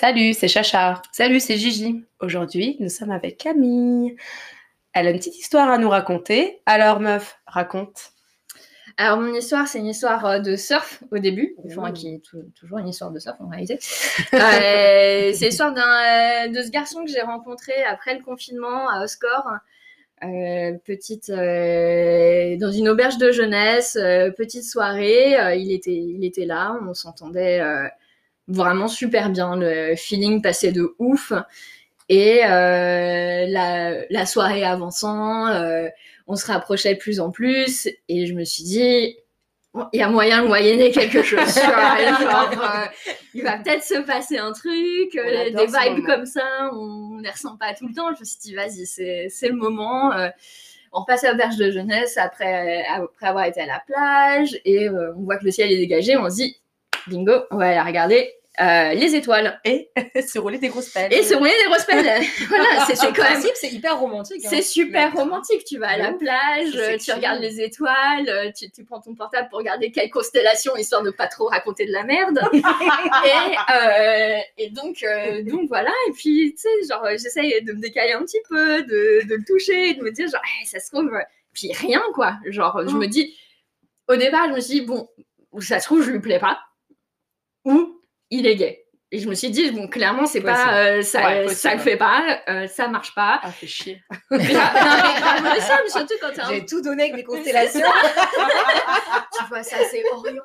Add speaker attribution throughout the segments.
Speaker 1: Salut, c'est Chacha. Salut, c'est Gigi. Aujourd'hui, nous sommes avec Camille. Elle a une petite histoire à nous raconter. Alors, meuf, raconte.
Speaker 2: Alors, mon histoire, c'est une histoire euh, de surf au début, enfin, qui est toujours une histoire de surf en réalité. Euh, c'est l'histoire d'un, de ce garçon que j'ai rencontré après le confinement à Oscorp. Euh, petite dans une auberge de jeunesse, petite soirée, il était il était là, on s'entendait vraiment super bien, le feeling passait de ouf et la, la soirée avançant, on se rapprochait de plus en plus et je me suis dit il y a moyen de moyenner quelque chose. Euh, il va peut-être se passer un truc, euh, des vibes comme ça, on ne les ressent pas tout le temps. Je me suis dit, vas-y, c'est le moment. Euh. on repasse à l'auberge de jeunesse après, après avoir été à la plage et on voit que le ciel est dégagé. On se dit, bingo, on va aller regarder euh, les étoiles.
Speaker 1: Et se rouler des grosses pelles.
Speaker 2: Et se rouler des grosses pelles. voilà, c'est quand même.
Speaker 3: c'est hyper romantique.
Speaker 2: Hein. C'est super romantique. Tu vas à la plage, tu regardes les étoiles, tu, tu, prends ton portable pour regarder quelle constellation, histoire de pas trop raconter de la merde. et, euh, et donc, euh, donc voilà. Et puis, tu sais, genre, j'essaye de me décaler un petit peu, de, de le toucher, de me dire, genre, ça se trouve. Puis rien, quoi. Genre, je oh. me dis, au départ, je me suis dit, bon, ça se trouve, je lui plais pas. Ou il est gay. Et je me suis dit, bon, clairement, c'est pas, euh, ça, ça le fait pas, euh, ça marche pas.
Speaker 1: Ah, fait chier.
Speaker 2: mais, ça, mais surtout quand
Speaker 3: J'ai tout donné avec mes constellations.
Speaker 2: tu vois, ça, c'est Orion.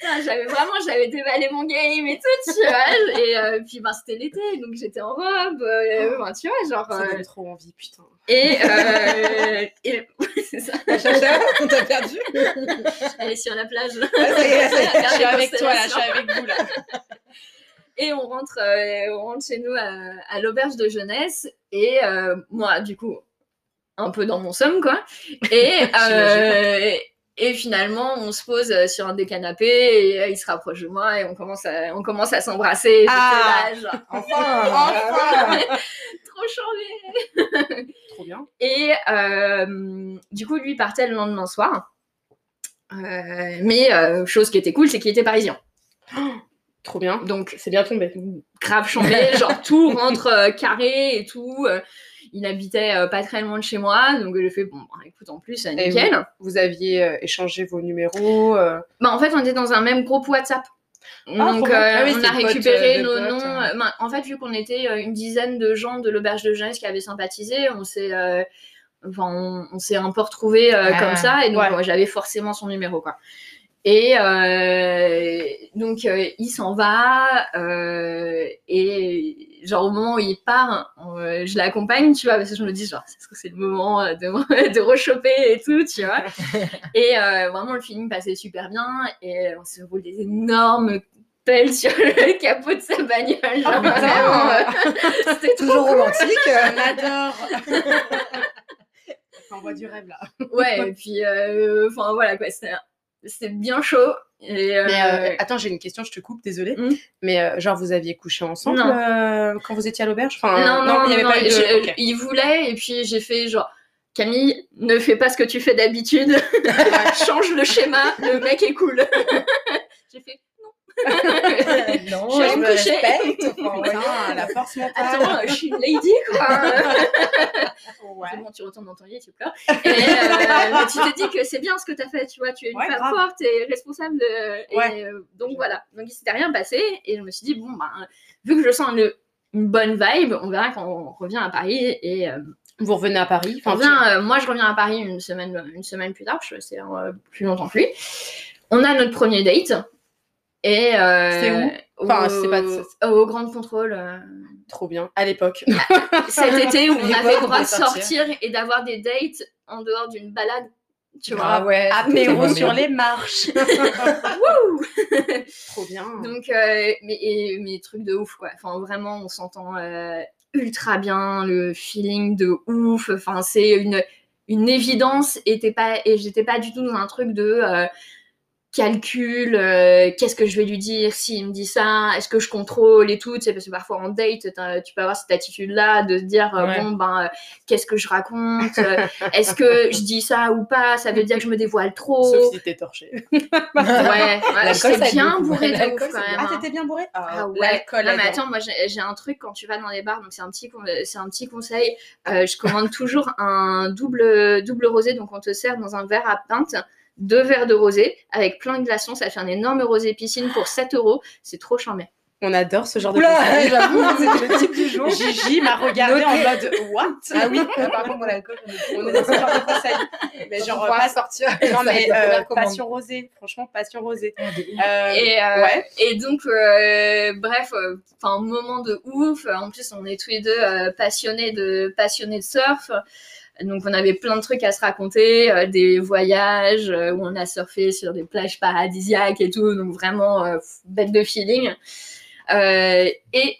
Speaker 2: J'avais vraiment, j'avais déballé mon game et tout, tu vois. Et euh, puis, ben, c'était l'été, donc j'étais en robe, euh, oh. tu vois, genre.
Speaker 1: Ça donne trop envie, putain.
Speaker 2: Et, euh, et c'est ça.
Speaker 3: Chacha, on t'a perdu.
Speaker 2: Elle est sur la plage.
Speaker 1: Ah, je suis avec toi, là, je suis avec vous, là.
Speaker 2: Et on rentre, on rentre chez nous à, à l'auberge de jeunesse. Et moi, du coup, un peu dans mon somme, quoi. Et, et finalement, on se pose euh, sur un des canapés et euh, il se rapproche de moi et on commence à, on commence à s'embrasser.
Speaker 1: Ah, enfin,
Speaker 2: enfin Trop changé
Speaker 1: Trop bien.
Speaker 2: Et euh, du coup, lui partait le lendemain soir. mais chose qui était cool, c'est qu'il était parisien.
Speaker 1: trop bien.
Speaker 2: Donc,
Speaker 1: c'est bien tombé.
Speaker 2: Grave chambé, genre tout rentre carré et tout il habitait euh, pas très loin de chez moi, donc j'ai fait bon, bah, écoute, en plus, c'est nickel.
Speaker 1: Vous, aviez euh, échangé vos numéros euh
Speaker 2: Bah, en fait, on était dans un même groupe WhatsApp. Ah, donc, ah on a récupéré nos noms. Bah, en fait, vu qu'on était une dizaine de gens de l'auberge de jeunesse qui avaient sympathisé, on s'est, enfin, on, s'est un peu retrouvés ah, comme ça, et donc j'avais forcément son numéro, quoi. Et euh, donc euh, il s'en va euh, et genre au moment où il part, je l'accompagne, tu vois, parce que je me dis genre est-ce que c'est le moment de, de rechoper et tout, tu vois. et vraiment le film passait super bien et on se roule des énormes pelles sur le capot de sa bagnole. Genre,
Speaker 3: oh, C'était toujours romantique.
Speaker 1: On adore. on voit du rêve là.
Speaker 2: ouais, et puis enfin voilà quoi, c'était c'était bien chaud. Et euh,
Speaker 1: Mais euh, attends, j'ai une question, je te coupe, désolée. Hmm. Mais euh, genre, vous aviez couché ensemble quand vous étiez à l'auberge?
Speaker 2: Enfin, Non, non, il y avait pas de... Il voulait, et puis j'ai fait genre. Camille, ne fais pas ce que tu fais d'habitude. Change le schéma, le mec est cool. j'ai fait
Speaker 3: non, je, je me respecte.
Speaker 1: Enfin, la force mentale.
Speaker 2: Attends, je suis une lady, quoi. ouais. bon, tu retournes dans ton lit et tu pleures. Et euh, tu te dis que c'est bien ce que tu as fait, tu vois. Tu es une femme forte et responsable. De... Et, euh, donc voilà. Donc il s'était rien passé. Et je me suis dit, bon, bah, vu que je sens une, une bonne vibe, on verra quand on revient à Paris. Et. Euh,
Speaker 1: vous revenez à Paris
Speaker 2: enfin, revient, Moi, je reviens à Paris une semaine, une semaine plus tard. Je suis plus longtemps que lui. On a notre premier date. Et
Speaker 1: euh, c'est où
Speaker 2: Enfin, pas au Grand Contrôle. Euh.
Speaker 1: Trop bien. À l'époque.
Speaker 2: Cet été où on avait le droit de sortir et d'avoir des dates en dehors d'une balade. Tu vois.
Speaker 1: Ah ouais.
Speaker 3: Apéro sur les marches.
Speaker 1: Trop bien.
Speaker 2: Donc, euh, mais, et, mais trucs de ouf, quoi. Enfin, vraiment, on s'entend euh, ultra bien, le feeling de ouf. Enfin, c'est une, une évidence et, pas, et j'étais pas du tout dans un truc de calcul, euh, qu'est-ce que je vais lui dire s'il me dit ça, est-ce que je contrôle et tout, tu sais, parce que parfois en date, tu peux avoir cette attitude-là de se dire, euh, bon, ben, euh, qu'est-ce que je raconte, est-ce que je dis ça ou pas, ça veut dire que je me dévoile trop.
Speaker 1: Sauf si t'es torché.
Speaker 2: ouais, ouais j'étais bien bourré de ouf quand même.
Speaker 1: Ah,
Speaker 2: hein.
Speaker 1: t'étais bien bourré
Speaker 2: Ah, ah ouais. Non, mais attends, moi j'ai un truc quand tu vas dans les bars, donc c'est un petit, c'est un petit conseil, je commande toujours un double, double rosé, donc on te sert dans un verre à pinte deux verres de rosé avec plein de glaçons. Ça fait un énorme rosé piscine pour 7 euros. C'est trop charmé.
Speaker 1: On adore ce genre de
Speaker 3: conseils. j'avoue, c'est le type du jour.
Speaker 1: Gigi m'a regardé en mode What?
Speaker 3: Ah oui, par contre, mon alcool,
Speaker 1: on est dans ce genre de conseils. Mais genre, pas sortir. Non, mais euh, passion rosée, franchement, passion rosée.
Speaker 2: Euh, et, euh, ouais. et donc, euh, bref, enfin, moment de ouf. En plus, on est tous les deux passionnés, de, passionnés de surf. Donc on avait plein de trucs à se raconter, euh, des voyages euh, où on a surfé sur des plages paradisiaques et tout, donc vraiment euh, bête de feeling. et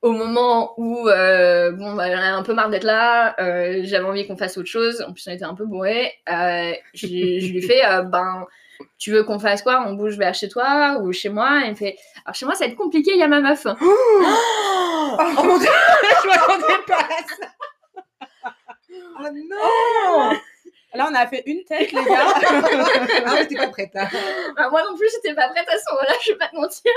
Speaker 2: au moment où bon bah, j'en avais un peu marre d'être là, j'avais envie qu'on fasse autre chose. En plus on était un peu bourré. je, lui fais ben tu veux qu'on fasse quoi? On bouge vers chez toi ou chez moi il me fait alors chez moi ça va être compliqué, il y a ma meuf.
Speaker 1: Oh, oh mon dieu, je m'attendais pas à ça.
Speaker 3: Oh non
Speaker 1: Là, on a fait une tête, les gars.
Speaker 3: ah t'es pas prête. Hein.
Speaker 2: Ah, moi non plus, j'étais pas prête à ce moment-là, je vais pas te mentir.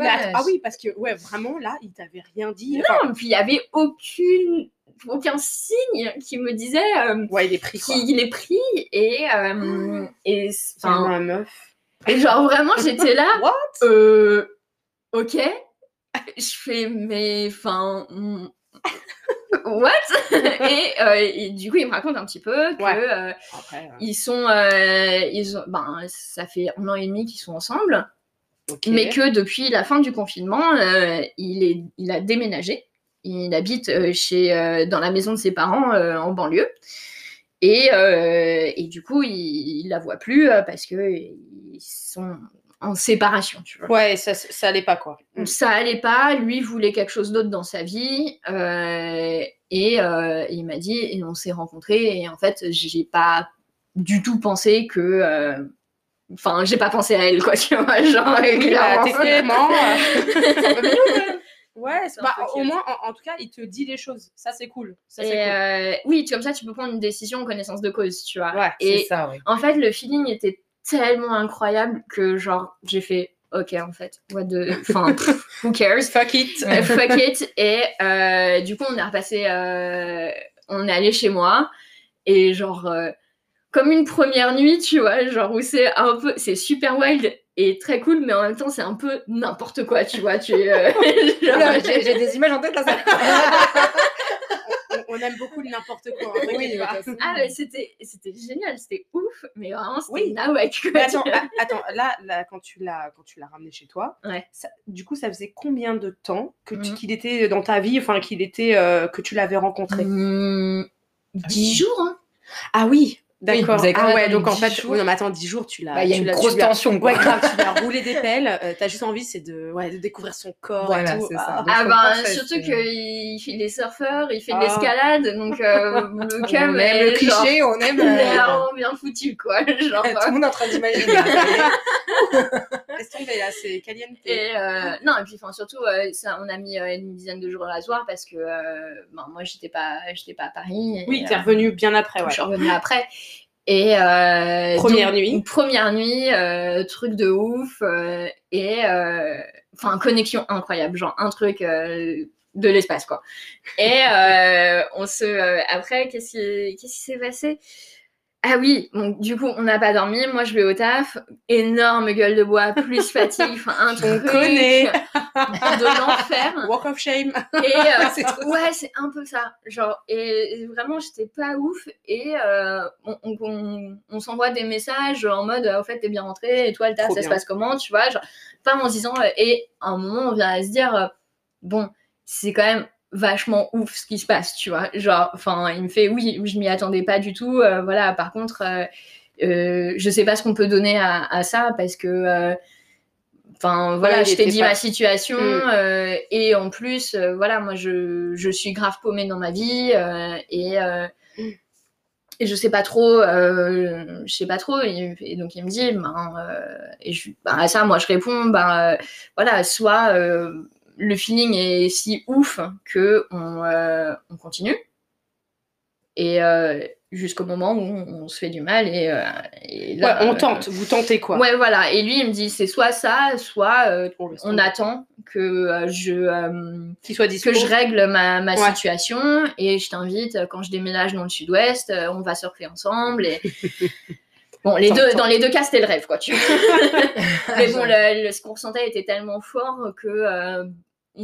Speaker 1: Ah, ah, oui, parce que, ouais, vraiment, là, il t'avait rien dit.
Speaker 2: Non, puis il y avait aucune aucun signe qui me disait euh,
Speaker 1: ouais il est pris
Speaker 2: qu'il est pris et euh, et
Speaker 1: enfin meuf
Speaker 2: et genre vraiment j'étais là
Speaker 1: What?
Speaker 2: euh, ok je fais mais enfin what? Euh, et, du coup il me raconte un petit peu que euh, ils sont euh, ils ont, ben ça fait un an et demi qu'ils sont ensemble. Mais que depuis la fin du confinement il est il a déménagé. Il habite chez dans la maison de ses parents en banlieue. Et, et du coup il, il, la voit plus parce que ils sont en séparation, tu vois.
Speaker 1: Ouais, ça, ça allait pas, quoi.
Speaker 2: Ça allait pas, lui voulait quelque chose d'autre dans sa vie, euh, et, euh, il m'a dit, et on s'est rencontrés, et en fait, j'ai pas du tout pensé que... Euh, enfin, j'ai pas pensé à elle, quoi, tu vois, genre,
Speaker 1: clairement. Ouais, bah, au moins, en, tout cas, il te dit les choses. Ça, c'est cool. Ça,
Speaker 2: cool. oui, comme ça, tu peux prendre une décision en connaissance de cause, tu vois.
Speaker 1: Ouais,
Speaker 2: c'est
Speaker 1: ça, oui.
Speaker 2: En fait, le feeling était tellement incroyable que genre j'ai fait ok en fait what the enfin who cares?
Speaker 1: Fuck it.
Speaker 2: Fuck it. Et euh, du coup on est repassé euh, on est allé chez moi. Et genre euh, comme une première nuit tu vois genre où c'est un peu c'est super wild et très cool mais en même temps c'est un peu n'importe quoi tu vois tu
Speaker 3: j'ai des images en tête là ça
Speaker 1: on aime beaucoup le n'importe quoi.
Speaker 2: Hein, ah, mais c'était, c'était génial, c'était ouf, mais vraiment, c'était oui. nawak.
Speaker 1: attends, attends là, là, quand tu l'as, quand tu l'as ramené chez toi, du coup, ça faisait combien de temps que mmh. qu'il était dans ta vie, enfin, qu'il était, euh, que tu l'avais rencontré?
Speaker 2: Mmh, Dix jours, hein.
Speaker 1: Ah oui, D'accord. ah ouais, donc en fait, non mais attends, 10 jours, tu l'as.
Speaker 3: Bah, il y a une grosse tension.
Speaker 1: Ouais, grave, tu l'as roulé des pelles. Euh, T'as juste envie, c'est de, ouais, de découvrir son corps.
Speaker 3: Voilà,
Speaker 1: c'est
Speaker 3: ça.
Speaker 2: Ah, ah bah, surtout qu'il fait des surfeurs, il fait de ah. l'escalade, donc euh, le cam.
Speaker 3: On aime le cliché, on aime.
Speaker 2: Euh, bien foutu, quoi. Genre,
Speaker 3: Tout le monde est en train d'imaginer.
Speaker 1: Laisse tomber là, c'est caliente.
Speaker 2: Et euh, non, et puis enfin surtout, euh, ça, on a mis euh, une dizaine de jours à soir parce que ben, moi j'étais pas, j'étais pas à Paris.
Speaker 1: oui, t'es revenu bien après, ouais.
Speaker 2: Je suis revenue après. Et euh,
Speaker 1: première nuit.
Speaker 2: Première nuit, euh, truc de ouf euh, et enfin connexion incroyable, genre un truc de l'espace quoi. Et on se après qu'est-ce qui qu'est-ce qui s'est passé? Ah oui, donc du coup, on n'a pas dormi. Moi, je vais au taf. Énorme gueule de bois, plus fatigue, enfin un truc de l'enfer.
Speaker 1: Walk of shame.
Speaker 2: Et euh, ouais, c'est un peu ça. Genre, et, vraiment, j'étais pas ouf. Et euh, on, on, s'envoie des messages en mode, au fait, t'es bien rentré. Et toi, le taf, ça se passe comment, tu vois Genre, pas en se disant. Euh, et à un moment, on vient à se dire, bon, c'est quand même vachement ouf ce qui se passe, tu vois. Genre, enfin, il me fait oui, je m'y attendais pas du tout. Euh, voilà, par contre, euh, euh, je sais pas ce qu'on peut donner à, ça parce que, enfin, voilà, je t'ai dit ma situation mm. et en plus, voilà, moi, je, je suis grave paumée dans ma vie et et je sais pas trop, je sais pas trop. Et, donc il me dit, ben, et je, ben, à ça, moi je réponds, ben voilà, soit le feeling est si ouf que on, on continue. Et, jusqu'au moment où on, se fait du mal et, euh,
Speaker 1: là, on tente, vous tentez quoi
Speaker 2: Ouais, voilà. Et lui, il me dit c'est soit ça, soit euh, on attend que euh, je
Speaker 1: soit
Speaker 2: que je règle ma, ma situation et je t'invite quand je déménage dans le Sud-Ouest, on va surfer ensemble et Bon, les deux, dans les deux cas, c'était le rêve, quoi. Tu Mais bon, le, ce qu'on ressentait était tellement fort que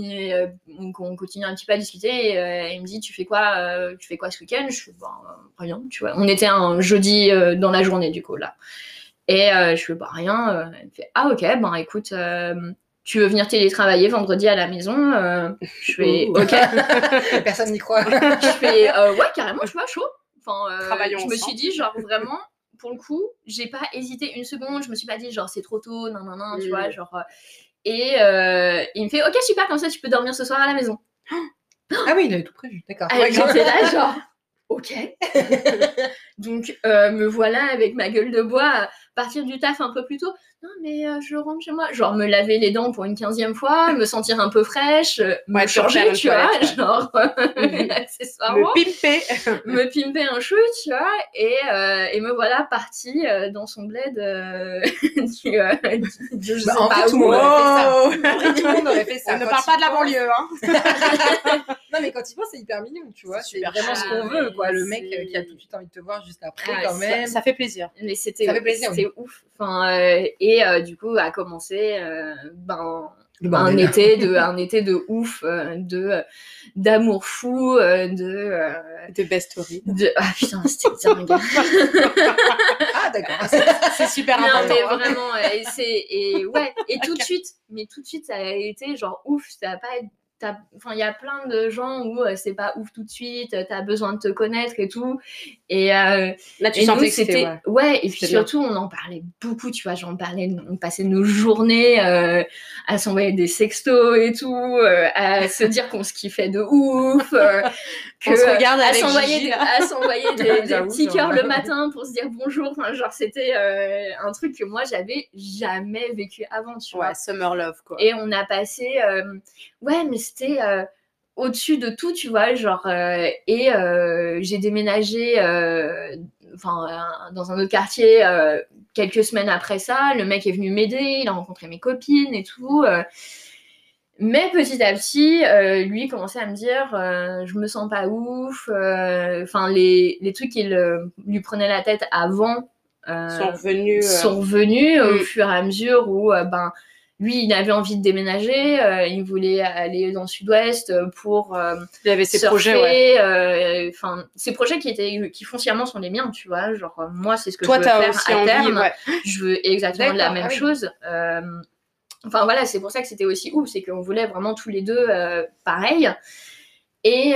Speaker 2: et, euh, donc on continue un petit peu à discuter et euh, il me dit tu fais quoi euh, tu fais quoi ce week-end? Je fais bah, rien tu vois. On était un jeudi dans la journée du coup là. Et je fais bah rien elle me fait ah ok ben écoute tu veux venir télétravailler vendredi à la maison je fais ok.
Speaker 3: Personne n'y croit.
Speaker 2: Je fais ouais carrément tu vois chaud. Enfin je me suis dit genre vraiment pour le coup j'ai pas hésité une seconde. Je me suis pas dit genre c'est trop tôt non non non tu vois genre et euh, il me fait Ok, super, comme ça tu peux dormir ce soir à la maison.
Speaker 3: Ah oui, il avait tout prévu, d'accord.
Speaker 2: Ah, j'étais là, genre, ok. Donc, euh, me voilà avec ma gueule de bois à partir du taf un peu plus tôt non mais euh, je rentre chez moi. Genre me laver les dents pour une quinzième fois me sentir un peu fraîche euh, me changer tu vois genre
Speaker 1: accessoirement. Me pimper.
Speaker 2: Me pimper un chou tu vois et, euh, et me voilà partie dans son bled du,
Speaker 3: je bah, sais en pas fait, tout, où, oh tout le monde aurait fait ça.
Speaker 1: On ne parle pas de la banlieue
Speaker 3: hein. Non mais quand il pense c'est hyper mignon tu vois c'est vraiment ce qu'on veut quoi. le mec qui a tout de suite envie de te voir juste après ah, quand même.
Speaker 1: ça, fait plaisir.
Speaker 2: Mais c'était c'était ouf. Enfin et euh, du coup a commencé euh, ben, un été de un été de ouf euh, de d'amour fou de
Speaker 1: de best
Speaker 2: de ah putain c'était dingue.
Speaker 3: Ah d'accord.
Speaker 1: C'est super non,
Speaker 2: important mais vraiment et c'est et ouais et tout de suite mais tout de suite ça a été genre ouf ça a pas il y a plein de gens où c'est pas ouf tout de suite tu as besoin de te connaître et tout et
Speaker 1: euh, là tu sentais que c'était
Speaker 2: ouais. et puis surtout on en parlait beaucoup tu vois j'en parlais on passait nos journées euh, à s'envoyer des sextos et tout euh, à se dire qu'on se kiffait de ouf
Speaker 1: que, on se regarde
Speaker 2: à s'envoyer des, petits cœurs le matin pour se dire bonjour enfin genre c'était un truc que moi j'avais jamais vécu avant tu
Speaker 1: ouais,
Speaker 2: vois
Speaker 1: summer love quoi
Speaker 2: et on a passé ouais mais c'était euh, au-dessus de tout, tu vois, genre, euh, et euh, j'ai déménagé enfin, dans un autre quartier quelques semaines après ça. Le mec est venu m'aider, il a rencontré mes copines et tout. Mais petit à petit, lui commençait à me dire, je me sens pas ouf. Enfin, les, les, trucs qui lui prenaient la tête avant
Speaker 1: sont revenus,
Speaker 2: sont revenus au mm. fur et à mesure où, ben, lui, il avait envie de déménager, euh, il voulait aller dans le sud-ouest pour euh,
Speaker 1: il avait ses projets,
Speaker 2: euh, enfin ses projets qui étaient qui foncièrement sont les miens, tu vois, genre moi c'est ce que je veux faire à terme, je veux exactement la même ah chose. Enfin voilà, c'est pour ça que c'était aussi ouf, c'est qu'on voulait vraiment tous les deux pareil. Et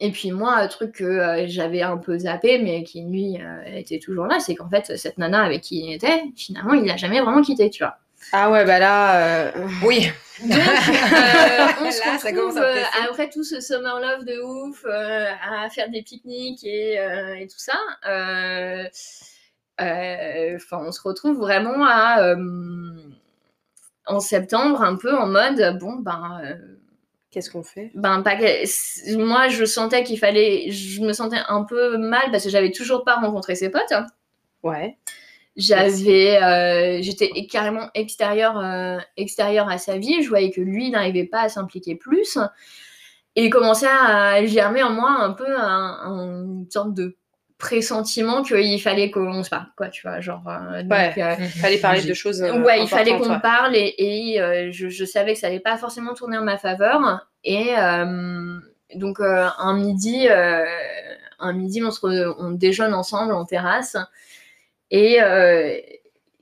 Speaker 2: et puis moi, un truc que j'avais un peu zappé, mais qui lui était toujours là, c'est qu'en fait, cette nana avec qui il était, finalement, il l'a jamais vraiment quitté, tu vois.
Speaker 1: Ah ouais, bah là, euh,
Speaker 3: oui.
Speaker 2: Donc, euh, on se retrouve euh, après tout ce summer love de ouf, à faire des pique-niques et, et, tout ça. Enfin, on se retrouve vraiment à en septembre, un peu en mode bon ben.
Speaker 1: Qu'est-ce qu'on fait?
Speaker 2: Ben pas. Moi, je sentais qu'il fallait. Je me sentais un peu mal parce que j'avais toujours pas rencontré ses potes.
Speaker 1: Ouais.
Speaker 2: J'avais, euh, j'étais carrément extérieur, euh, extérieur à sa vie. Je voyais que lui n'arrivait pas à s'impliquer plus. Et il commençait à germer en moi un peu un, une sorte de pressentiment qu'il fallait qu'on se parle, quoi, tu vois, genre. Euh,
Speaker 1: ouais, il fallait parler de choses.
Speaker 2: ouais, il fallait qu'on parle et, et je, je, savais que ça allait pas forcément tourner en ma faveur. Et donc un midi, un midi, on, se on déjeune ensemble en terrasse. Et euh,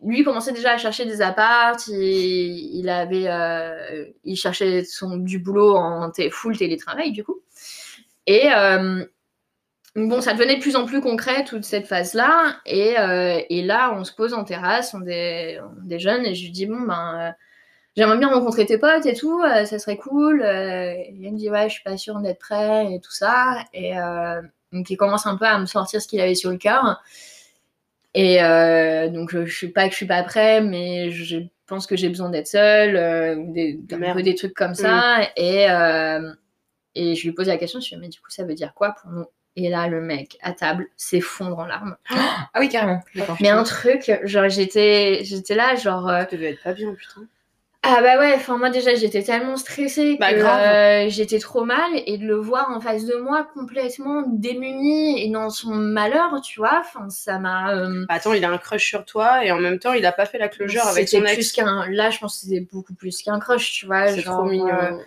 Speaker 2: lui commençait déjà à chercher des apparts. Il, avait, euh, il cherchait son, du boulot en full télétravail du coup. Et euh, bon, ça devenait de plus en plus concret toute cette phase-là. Et, et, là, on se pose en terrasse, on est, des jeunes, et je lui dis bon ben j'aimerais bien rencontrer tes potes et tout, ça serait cool. il me dit ouais, je suis pas sûre d'être prêt et tout ça. Et, donc il commence un peu à me sortir ce qu'il avait sur le cœur. Et euh, donc je suis pas que je suis pas prêt, mais je pense que j'ai besoin d'être seule, euh, des, un peu des trucs comme ça. Mm. Et, euh, et je lui pose la question, je lui dis mais du coup ça veut dire quoi pour nous? Et là le mec à table s'effondre en larmes.
Speaker 3: ah oui carrément.
Speaker 2: Mais un truc, genre j'étais j'étais là genre.
Speaker 1: Tu devais être pas bien putain.
Speaker 2: Ah bah ouais, enfin moi déjà j'étais tellement stressée bah, que euh, j'étais trop mal et de le voir en face de moi complètement démuni et dans son malheur, tu vois, enfin ça m'a. Euh,
Speaker 1: bah, attends, il a un crush sur toi et en même temps il a pas fait la closure avec son ex.
Speaker 2: plus qu'un. Là, je pense que c'était beaucoup plus qu'un crush, tu vois.
Speaker 1: C'est trop mignon. Euh,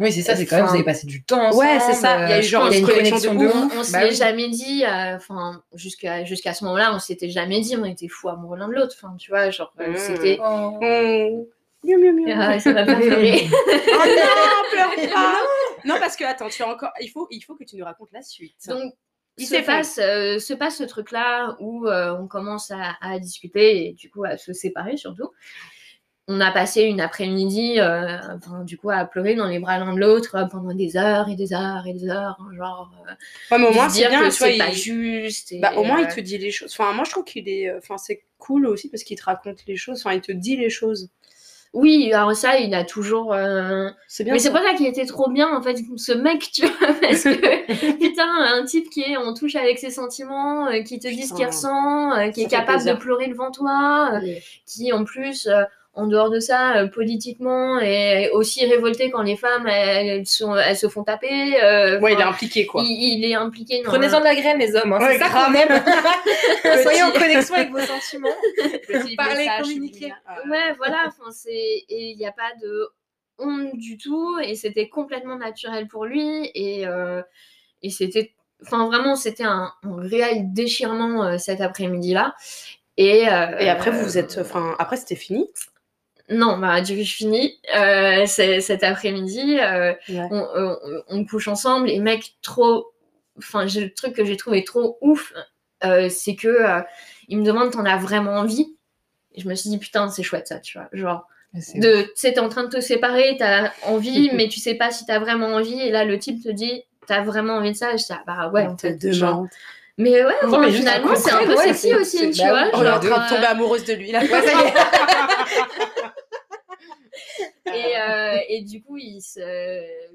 Speaker 3: oui, c'est ça, c'est quand même, vous avez passé du temps ensemble.
Speaker 1: Ouais, c'est ça. Il y a eu genre une connexion de
Speaker 2: On, on s'est bah jamais dit, enfin, jusqu'à jusqu'à ce moment-là, on s'était jamais dit, on était fous amoureux l'un de l'autre. Enfin, tu vois, genre, mmh. c'était. Oh.
Speaker 1: Mmh. Mieux, mieux, mieux.
Speaker 2: Ah, ça va pas pleurer.
Speaker 1: oh non, pleure pas. Non, parce que attends, tu as encore. Il faut, il faut que tu nous racontes la suite.
Speaker 2: Donc, il se passe, euh, se passe ce truc-là où euh, on commence à, à, discuter et du coup à se séparer surtout. On a passé une après-midi, euh, enfin, du coup, à pleurer dans les bras l'un de l'autre pendant des heures et des heures et des heures, hein, genre.
Speaker 1: Ouais, mais au moins c'est bien,
Speaker 2: c'est pas juste.
Speaker 1: bah, au moins il te dit les choses. Enfin, moi je trouve qu'il est, enfin, c'est cool aussi parce qu'il te raconte les choses. Enfin, il te dit les choses.
Speaker 2: Oui, alors ça, il a toujours. Euh,
Speaker 1: c'est bien.
Speaker 2: Mais c'est pas ça qu'il était trop bien, en fait, ce mec, tu vois, parce que putain, un type qui est en touche avec ses sentiments, euh, qui te dit ce qu'il ressent, euh, qui est capable de pleurer devant toi, qui en plus en dehors de ça, euh, politiquement, et aussi révolté quand les femmes elles, sont, elles se font taper.
Speaker 1: Euh, ouais, il est impliqué quoi.
Speaker 2: Il, est impliqué.
Speaker 3: Prenez-en de la graine les hommes. Hein, c'est ça qu'on aime. Soyez en connexion avec vos sentiments. Parlez, communiquez.
Speaker 2: Ouais, voilà. Enfin, c'est et il n'y a pas de honte du tout et c'était complètement naturel pour lui et euh, et c'était enfin vraiment c'était un, un, réel déchirement euh, cet après-midi là et, euh,
Speaker 1: et après vous vous êtes enfin après c'était fini?
Speaker 2: Non, bah, du coup, je finis. Euh, cet après-midi, euh, on, couche ensemble et mec, trop. Enfin, le truc que j'ai trouvé trop ouf, euh, c'est que il me demande t'en as vraiment envie? Et je me suis dit putain, c'est chouette ça, tu vois. Genre, de, tu sais, t'es en train de te séparer, t'as envie, mais tu sais pas si t'as vraiment envie. Et là, le type te dit t'as vraiment envie de ça? Et je dis ah, bah ouais,
Speaker 1: en fait, genre,
Speaker 2: mais ouais, finalement, c'est un peu sexy aussi, tu vois.
Speaker 1: On est en train de tomber amoureuse de lui, là.
Speaker 2: et, euh, et, du coup, il se...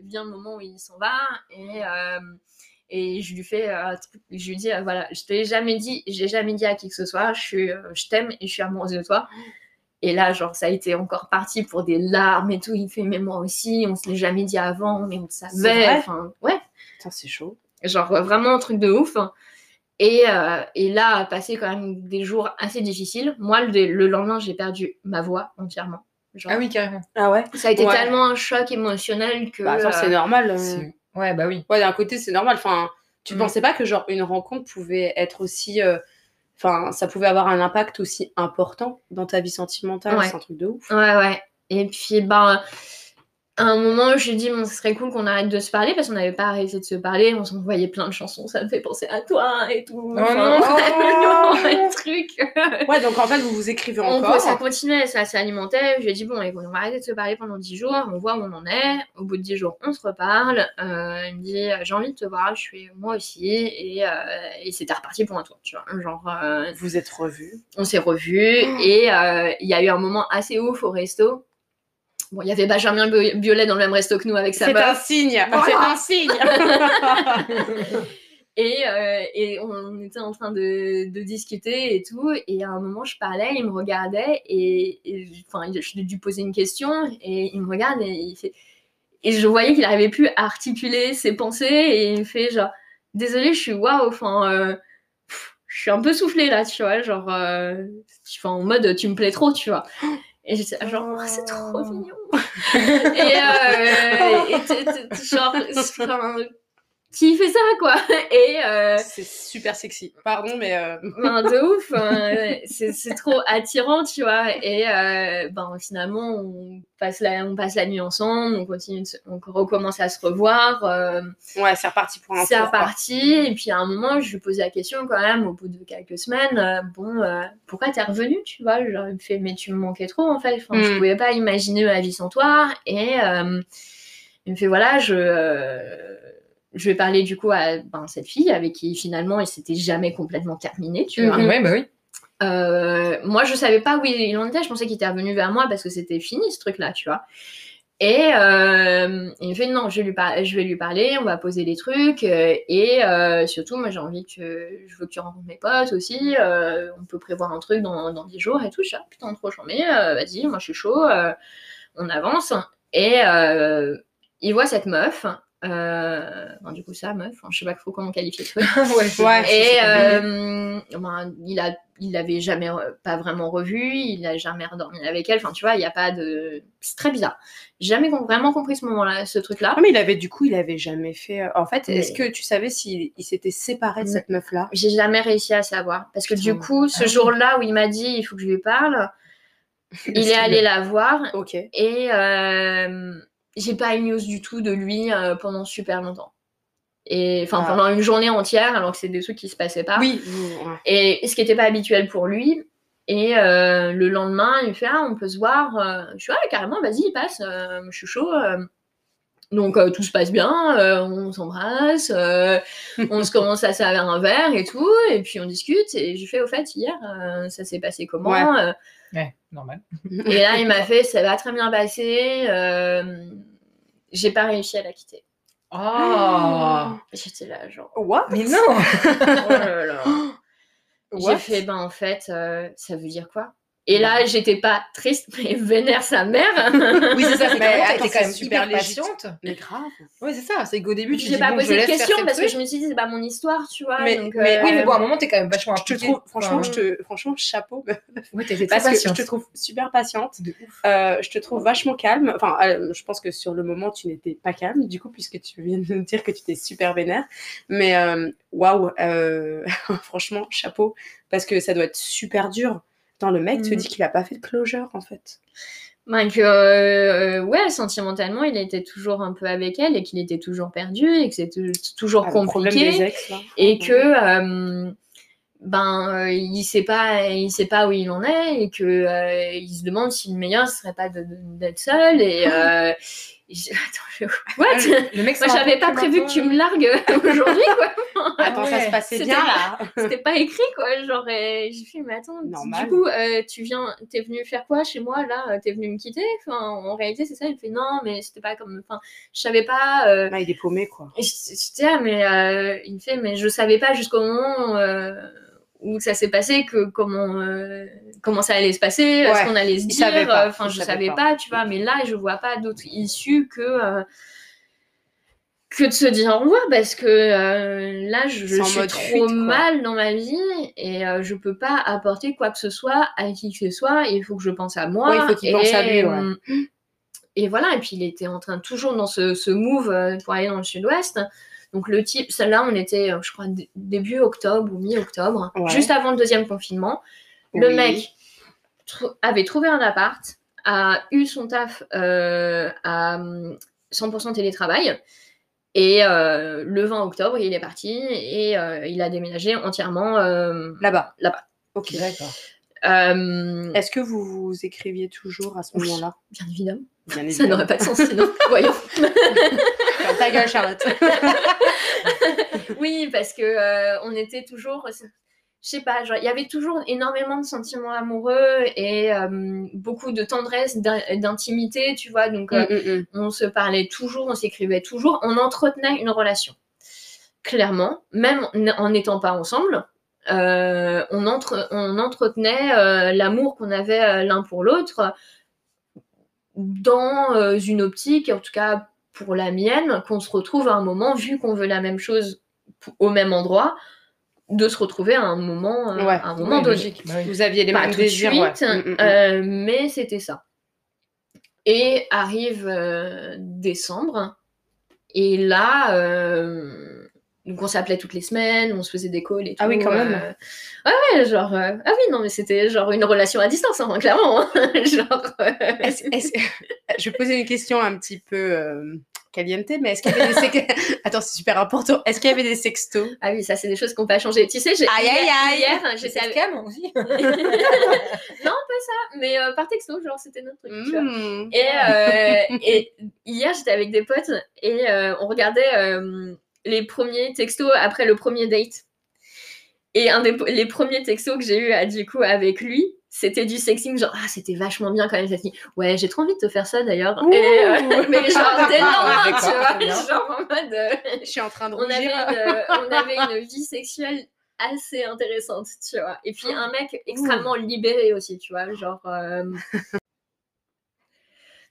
Speaker 2: vient le moment où il s'en va et, euh, et je lui fais un truc, je lui dis euh, voilà, je t'ai jamais dit, j'ai jamais dit à qui que ce soit, je suis, je t'aime et je suis amoureuse de toi. Et là, genre, ça a été encore parti pour des larmes et tout. Il fait, mais moi aussi, on se l'est jamais dit avant, mais on savait. Enfin, ouais.
Speaker 1: c'est chaud.
Speaker 2: Genre, vraiment un truc de ouf. Et, euh, et, là, a passé quand même des jours assez difficiles. Moi, le, le lendemain, j'ai perdu ma voix entièrement.
Speaker 3: Ah oui, carrément.
Speaker 1: Ah ouais
Speaker 2: Ça a été tellement un choc émotionnel que.
Speaker 1: Bah, c'est euh, normal. Euh.
Speaker 3: Ouais, bah oui.
Speaker 1: Ouais, d'un côté, c'est normal. Enfin, tu mm. pensais pas que, genre, une rencontre pouvait être aussi. Enfin, ça pouvait avoir un impact aussi important dans ta vie sentimentale? C'est un truc de ouf.
Speaker 2: Ouais, ouais. Et puis, ben à un moment, j'ai dit, bon, ce serait cool qu'on arrête de se parler parce qu'on n'avait pas arrêté de se parler. On s'envoyait plein de chansons, ça me fait penser à toi et tout.
Speaker 1: Oh enfin, non, truc. ouais, donc en fait, vous vous écrivez encore.
Speaker 2: ça continuait, ça s'alimentait. Je lui ai dit, bon, on va arrêter de se parler pendant 10 jours, on voit où on en est. Au bout de 10 jours, on se reparle. Euh, il me dit, j'ai envie de te voir, je suis moi aussi. Et, euh, et c'était reparti pour un tour, tu vois. Genre. Euh,
Speaker 1: vous êtes revus.
Speaker 2: On s'est revus. Oh. Et il y a eu un moment assez ouf au resto Bon, il y avait Benjamin Biolay dans le même resto que nous avec sa
Speaker 1: C'est un signe. C'est un signe.
Speaker 2: et, euh, et, on était en train de, de, discuter et tout. Et à un moment, je parlais, il me regardait et, enfin, je lui ai dû poser une question et il me regarde et il fait. Et je voyais qu'il n'arrivait plus à articuler ses pensées et il fait genre, désolé, je suis waouh, enfin, euh, je suis un peu soufflée là, tu vois, genre, euh, en mode, tu me plais trop, tu vois. Et j'étais genre, oh, c'est trop oh. mignon. et, euh, et genre, qui fait ça, quoi. Et
Speaker 1: euh, c'est super sexy. Pardon, mais euh...
Speaker 2: ben, de ouf. Hein. c'est trop attirant, tu vois. Et euh, ben finalement, on passe la, on passe la nuit ensemble, on continue, on recommence à se revoir.
Speaker 1: Ouais, c'est reparti pour un.
Speaker 2: C'est reparti. Et puis à un moment, je lui pose la question quand même, au bout de quelques semaines, bon, pourquoi t'es revenu, tu vois? Genre, il me fait, mais tu me manquais trop en fait. Enfin, Je hmm. pouvais pas imaginer ma vie sans toi. Et il me fait, voilà, je je vais parler du coup à ben, cette fille avec qui finalement il s'était jamais complètement terminé, tu vois.
Speaker 3: Ouais, bah oui.
Speaker 2: Euh, moi, je savais pas où il en était. Je pensais qu'il était revenu vers moi parce que c'était fini ce truc-là, tu vois. Et euh, il me fait non, je vais, lui je vais lui parler, on va poser des trucs. Euh, et surtout, moi j'ai envie que je veux que tu rencontres mes potes aussi. on peut prévoir un truc dans, dans 10 jours et tout. Je suis putain, trop chambé, vas-y, moi je suis chaud, on avance. Et il voit cette meuf euh, du coup, ça, meuf, je sais pas trop comment qualifier le truc. et euh, il a, il l'avait jamais, euh, pas vraiment revu, il a jamais redormi avec elle. Enfin, tu vois, il n'y a pas de. C'est très bizarre. Jamais vraiment compris ce moment-là, ce truc-là.
Speaker 1: Ah, mais il avait, du coup, il avait jamais fait. En fait, est-ce que tu savais s'il s'était séparé de cette meuf-là?
Speaker 2: J'ai jamais réussi à savoir. Parce que du coup, ce ah jour-là où il m'a dit il faut que je lui parle, il est allé la voir.
Speaker 1: Ok.
Speaker 2: Et j'ai pas eu news du tout de lui euh, pendant super longtemps. Et enfin, ah. pendant une journée entière, alors que c'est des trucs qui se passaient pas.
Speaker 1: Oui.
Speaker 2: Et ce qui était pas habituel pour lui. Et euh, le lendemain, il me fait Ah, on peut se voir. Euh. Je suis Ah, carrément, vas-y, passe, je suis chaud. Donc tout se passe bien, on s'embrasse, on se commence à servir un verre et tout, et puis on discute. Et j'ai fait au fait hier, ça s'est passé comment
Speaker 3: Ouais, normal.
Speaker 2: Et là, il m'a fait, ça va très bien passer. Euh, j'ai pas réussi à la quitter.
Speaker 3: Oh
Speaker 2: J'étais là, genre.
Speaker 1: What?
Speaker 3: Mais non
Speaker 2: oh là là. J'ai fait, ben en fait, euh, ça veut dire quoi? Et là, j'étais pas triste, mais vénère sa mère.
Speaker 3: oui, c'est ça. Mais elle était quand même super patiente.
Speaker 1: Mais grave.
Speaker 3: Oui, c'est ça. C'est qu'au début, tu
Speaker 2: dis
Speaker 3: pas
Speaker 2: bon, posé de questions parce que je me suis dit, c'est pas mon histoire, tu vois.
Speaker 3: Mais,
Speaker 2: donc,
Speaker 3: mais oui, mais bon, à un moment, t'es quand même vachement
Speaker 1: je te trouve, franchement, je te, franchement, chapeau.
Speaker 3: Oui, t'étais
Speaker 1: Parce que je te trouve super patiente. De ouf. Euh, je te trouve vachement calme. Enfin, euh, je pense que sur le moment, tu n'étais pas calme, du coup, puisque tu viens de nous dire que tu étais super vénère. Mais euh, waouh, franchement, chapeau. Parce que ça doit être super dur le mec te mm. dit qu'il a pas fait de closure en fait.
Speaker 2: Ben que, euh, ouais, sentimentalement, il était toujours un peu avec elle et qu'il était toujours perdu et que c'était toujours ah, compliqué. et que, euh, ben, euh, il sait pas, il sait pas où il en est et que il se demande si le meilleur ce serait pas d'être seul et, Attends, what? Le, mec Moi, j'avais pas prévu que tu me largues aujourd'hui, quoi.
Speaker 1: Attends, ça se passait bien là.
Speaker 2: C'était pas écrit, quoi. Genre, j'ai fait, mais attends, du coup, euh, tu viens, t'es venu faire quoi chez moi là? T'es venu me quitter? Enfin, en réalité, c'est ça? Il fait, non, mais c'était pas comme. Enfin, je savais pas. Euh...
Speaker 1: il est paumé, quoi.
Speaker 2: Je, je, mais euh, il me fait, mais je savais pas jusqu'au moment euh, où ça s'est passé, que comment, euh, comment ça allait se passer, ce qu'on allait se dire. Enfin, je savais pas. tu vois. Mais là, je vois pas d'autre issue que euh, que de se dire au revoir parce que euh, là, je, suis trop mal dans ma vie et je peux pas apporter quoi que ce soit à qui que ce soit. Il faut que je pense à moi.
Speaker 1: il faut qu'il pense à lui.
Speaker 2: Et voilà. Et puis il était en train toujours dans ce, ce move pour aller dans le sud-ouest. Donc le type, celle-là, on était, euh, je crois, début octobre ou mi-octobre, juste avant le deuxième confinement. Le mec avait trouvé un appart, a eu son taf euh, à 100% télétravail. Et euh, le 20 octobre, il est parti et il a déménagé entièrement
Speaker 1: là-bas.
Speaker 2: Là-bas.
Speaker 1: Ok, d'accord. Est-ce que vous vous écriviez toujours à ce moment-là?
Speaker 2: Bien évidemment. Ça n'aurait pas de sens sinon. Voyons.
Speaker 1: Ta gueule, Charlotte.
Speaker 2: oui, parce que euh, on était toujours, je sais pas, il y avait toujours énormément de sentiments amoureux et euh, beaucoup de tendresse, d'intimité, tu vois. Donc, euh, mm, mm, mm. on se parlait toujours, on s'écrivait toujours, on entretenait une relation. Clairement, même en n'étant pas ensemble, on, entre, on entretenait l'amour qu'on avait l'un pour l'autre dans une optique, en tout cas pour la mienne, qu'on se retrouve à un moment, vu qu'on veut la même chose au même endroit, de se retrouver à un moment, euh, à un moment donné.
Speaker 1: Bah Vous aviez les mêmes désirs.
Speaker 2: Suite, mm, mm, mm. Euh, mais c'était ça. Et arrive euh, décembre, et là, donc on s'appelait toutes les semaines, on se faisait des calls et tout.
Speaker 1: Ah oui, quand même.
Speaker 2: Ouais, ouais, genre. ah oui, non, mais c'était genre une relation à distance, hein, clairement. Hein. genre.
Speaker 1: Je vais poser une question un petit peu caliente, mais est-ce qu'il y avait des sextos Attends, c'est super important. Est-ce qu'il y avait des sextos?
Speaker 2: Ah oui, ça, c'est des choses qu'on pas changer. Tu sais, j'ai.
Speaker 1: Aïe, aïe, aïe
Speaker 2: Hier, j'étais avec.
Speaker 3: aussi.
Speaker 2: non, pas ça, mais euh, par texto, genre, c'était notre truc. Tu vois. Hmm. Et, euh, et hier, j'étais avec des potes et euh, on regardait les premiers textos après le premier date. Et un des les premiers textos que j'ai eu du coup avec lui, c'était du sexing, genre, ah, c'était vachement bien quand même. Cette ouais, j'ai trop envie de te faire ça d'ailleurs. Euh, mais genre, dès le tu vois, genre en mode. Euh,
Speaker 1: je suis en train de
Speaker 2: on avait, on avait une vie sexuelle assez intéressante, tu vois. Et puis un mec extrêmement libéré aussi, tu vois, genre. Euh,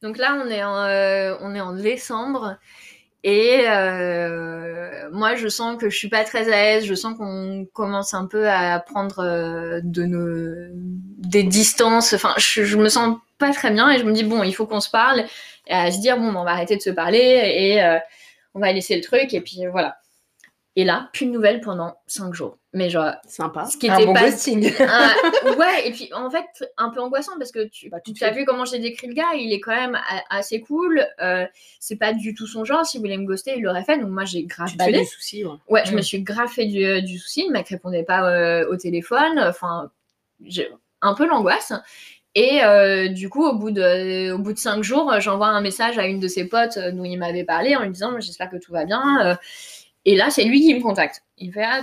Speaker 2: Donc là, on est en, on est en décembre et euh, moi, je sens que je suis pas très à l'aise. Je sens qu'on commence un peu à prendre euh, de nos des distances. Enfin, je, me sens pas très bien et je me dis bon, il faut qu'on se parle. Et à se dire bon, on va arrêter de se parler et euh, on va laisser le truc et puis voilà. Et là, plus de nouvelles pendant cinq jours. Mais genre,
Speaker 1: sympa.
Speaker 2: Ce qui était un bon pas... ouais, et puis en fait, un peu angoissant parce que tu, bah, tu as vu comment j'ai décrit le gars, il est quand même assez cool. Euh, c'est pas du tout son genre. Si vous voulez me ghoster, il l'aurait fait. Donc moi, j'ai grave
Speaker 1: tu du souci, ouais.
Speaker 2: ouais. je me mm. suis grave fait du, euh, du souci. Le mec répondait pas euh, au téléphone. Enfin, j'ai un peu l'angoisse. Et du coup, au bout de, au bout de cinq jours, j'envoie un message à une de ses potes dont il m'avait parlé en lui disant J'espère que tout va bien. Et là, c'est lui qui me contacte. Il fait Ah,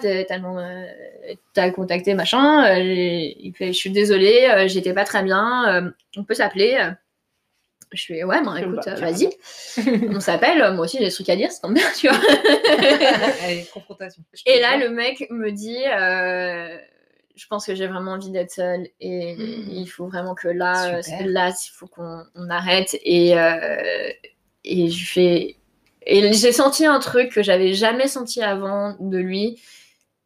Speaker 2: t'as contacté machin. Euh, il fait Je suis désolée, euh, j'étais pas très bien. Euh, on peut s'appeler. Je fais Ouais, ben écoute, bah, vas-y. on s'appelle. Moi aussi, j'ai des trucs à dire, c'est bien, tu vois.
Speaker 3: Allez, confrontation.
Speaker 2: Et là, le mec me dit Je pense que j'ai vraiment envie d'être seule et hmm. il faut vraiment que là, là, il faut qu'on arrête. Et, et je fais et j'ai senti un truc que j'avais jamais senti avant de lui,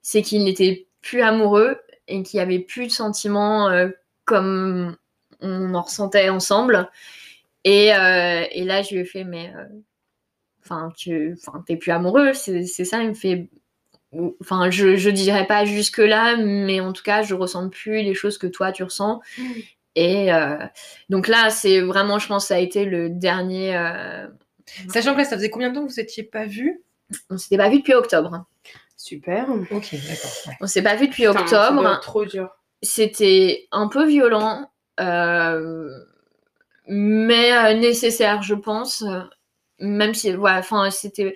Speaker 2: c'est qu'il n'était plus amoureux et qu'il n'y avait plus de sentiments euh, comme on en ressentait ensemble. Et, euh, et, là, je lui ai fait, mais euh, enfin, tu t'es plus amoureux, c'est ça. Il me fait, enfin, je, je dirais pas jusque-là, mais en tout cas, je ressens plus les choses que toi tu ressens. Mm. Et donc là, c'est vraiment, je pense, ça a été le dernier
Speaker 3: Sachant que là, ça faisait combien de temps que vous n'étiez pas vu
Speaker 2: On s'était pas vu depuis octobre.
Speaker 1: Super.
Speaker 3: Ok, d'accord.
Speaker 2: On s'est pas vu depuis octobre.
Speaker 1: trop dur.
Speaker 2: C'était un peu violent, euh, mais euh, nécessaire, je pense. Même si, voilà, enfin, c'était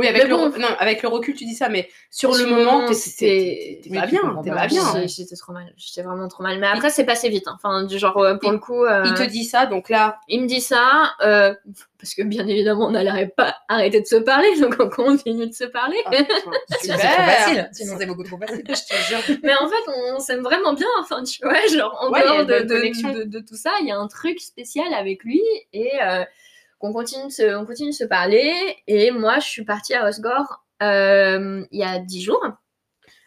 Speaker 1: oui, avec, le, non, avec le recul, tu dis ça, mais sur, le moment, t'es pas bien. T'es pas bien.
Speaker 2: J'étais trop mal. J'étais vraiment trop mal. Mais après, c'est passé vite. Hein. Enfin, du genre, euh, pour le coup.
Speaker 1: Euh, il te dit ça, donc là.
Speaker 2: Il me dit ça, euh, parce que bien évidemment, on n'allait pas arrêter de se parler, donc on continue de se parler. Ah,
Speaker 3: c'est trop facile. Sinon, c'est beaucoup trop facile. Je te
Speaker 2: jure. Mais en fait, on s'aime vraiment bien. Enfin, tu vois, genre, en dehors de, de, de, tout ça, il y a un truc spécial avec lui. Et on continue, de se, on continue de se parler. Et moi, je suis partie à Osgore euh, il y a dix jours.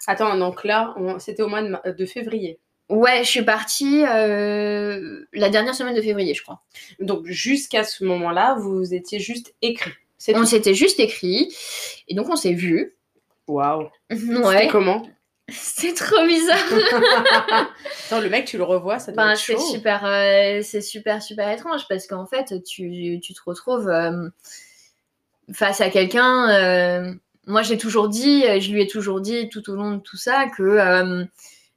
Speaker 1: Attends, donc là, c'était au mois de, février.
Speaker 2: Ouais, je suis partie euh, la dernière semaine de février, je crois.
Speaker 1: Donc jusqu'à ce moment-là, vous étiez juste écrit.
Speaker 2: On s'était juste écrit. Et donc on s'est vu.
Speaker 1: Waouh. Ouais. comment?
Speaker 2: c'est trop bizarre.
Speaker 1: Attends, le mec, tu le revois, ça doit
Speaker 2: ben,
Speaker 1: être
Speaker 2: c'est super, euh, c'est super, super étrange parce qu'en fait, tu, tu, te retrouves euh, face à quelqu'un. Euh, moi, j'ai toujours dit, je lui ai toujours dit tout au long de tout ça que